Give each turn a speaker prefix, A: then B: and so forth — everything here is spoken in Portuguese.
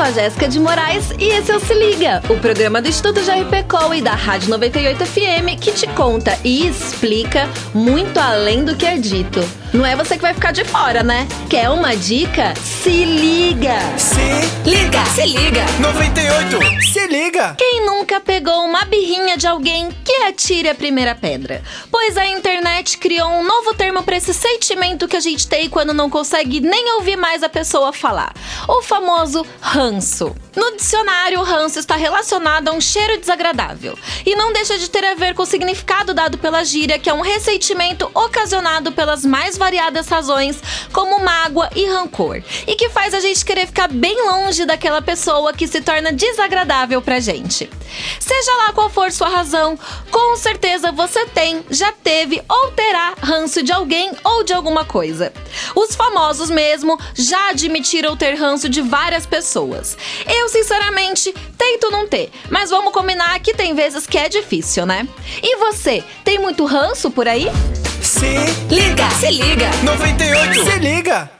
A: sou a Jéssica de Moraes e esse é o Se Liga, o programa do Instituto JRPCOL e da Rádio 98 FM que te conta e explica muito além do que é dito. Não é você que vai ficar de fora, né? Quer uma dica? Se liga!
B: Se
C: liga, se liga.
B: 98, se liga.
A: Quem nunca pegou uma birrinha de alguém que atire a primeira pedra? Pois a internet criou um novo termo para esse sentimento que a gente tem quando não consegue nem ouvir mais a pessoa falar. O famoso ranço. No dicionário, ranço está relacionado a um cheiro desagradável e não deixa de ter a ver com o significado dado pela gíria, que é um ressentimento ocasionado pelas mais variadas razões, como mágoa e rancor, e que faz a gente querer ficar bem longe daquela pessoa que se torna desagradável pra gente. Seja lá qual for sua razão, com certeza você tem, já teve ou terá ranço de alguém ou de alguma coisa. Os famosos mesmo já admitiram ter ranço de várias pessoas. Eu, sinceramente, tento não ter, mas vamos combinar que tem vezes que é difícil, né? E você, tem muito ranço por aí?
B: Se
C: liga, se liga.
B: 98, se liga.